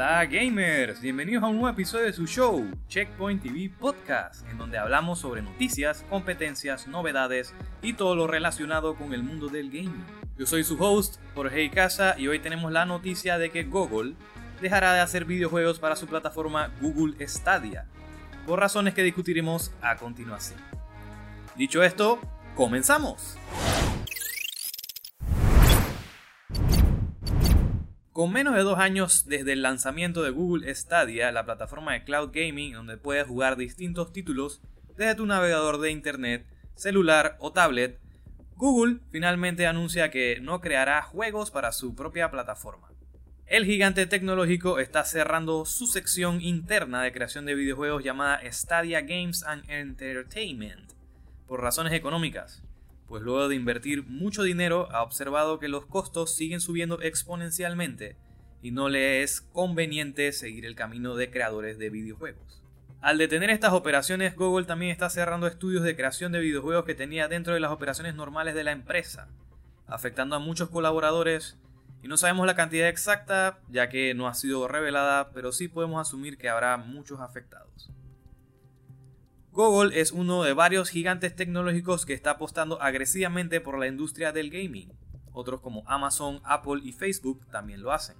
Hola gamers, bienvenidos a un nuevo episodio de su show, Checkpoint TV Podcast, en donde hablamos sobre noticias, competencias, novedades y todo lo relacionado con el mundo del gaming. Yo soy su host, Jorge Casa, y hoy tenemos la noticia de que Google dejará de hacer videojuegos para su plataforma Google Stadia, por razones que discutiremos a continuación. Dicho esto, comenzamos. Con menos de dos años desde el lanzamiento de Google Stadia, la plataforma de cloud gaming donde puedes jugar distintos títulos desde tu navegador de internet, celular o tablet, Google finalmente anuncia que no creará juegos para su propia plataforma. El gigante tecnológico está cerrando su sección interna de creación de videojuegos llamada Stadia Games and Entertainment por razones económicas pues luego de invertir mucho dinero ha observado que los costos siguen subiendo exponencialmente y no le es conveniente seguir el camino de creadores de videojuegos. Al detener estas operaciones, Google también está cerrando estudios de creación de videojuegos que tenía dentro de las operaciones normales de la empresa, afectando a muchos colaboradores y no sabemos la cantidad exacta ya que no ha sido revelada, pero sí podemos asumir que habrá muchos afectados. Google es uno de varios gigantes tecnológicos que está apostando agresivamente por la industria del gaming. Otros como Amazon, Apple y Facebook también lo hacen.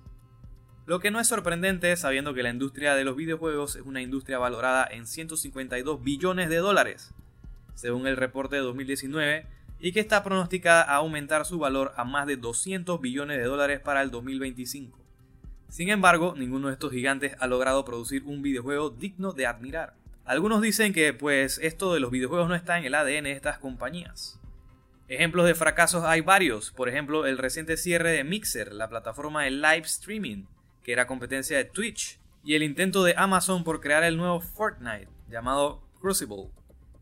Lo que no es sorprendente sabiendo que la industria de los videojuegos es una industria valorada en 152 billones de dólares, según el reporte de 2019, y que está pronosticada a aumentar su valor a más de 200 billones de dólares para el 2025. Sin embargo, ninguno de estos gigantes ha logrado producir un videojuego digno de admirar. Algunos dicen que pues esto de los videojuegos no está en el ADN de estas compañías. Ejemplos de fracasos hay varios, por ejemplo el reciente cierre de Mixer, la plataforma de live streaming, que era competencia de Twitch, y el intento de Amazon por crear el nuevo Fortnite, llamado Crucible,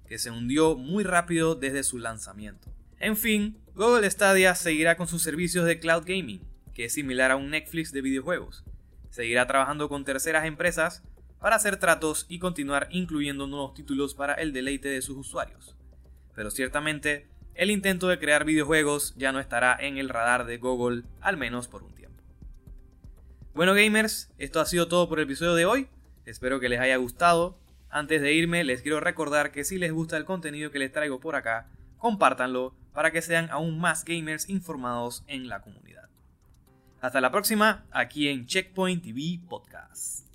que se hundió muy rápido desde su lanzamiento. En fin, Google Stadia seguirá con sus servicios de cloud gaming, que es similar a un Netflix de videojuegos. Seguirá trabajando con terceras empresas para hacer tratos y continuar incluyendo nuevos títulos para el deleite de sus usuarios. Pero ciertamente, el intento de crear videojuegos ya no estará en el radar de Google, al menos por un tiempo. Bueno gamers, esto ha sido todo por el episodio de hoy, espero que les haya gustado. Antes de irme, les quiero recordar que si les gusta el contenido que les traigo por acá, compártanlo para que sean aún más gamers informados en la comunidad. Hasta la próxima, aquí en Checkpoint TV Podcast.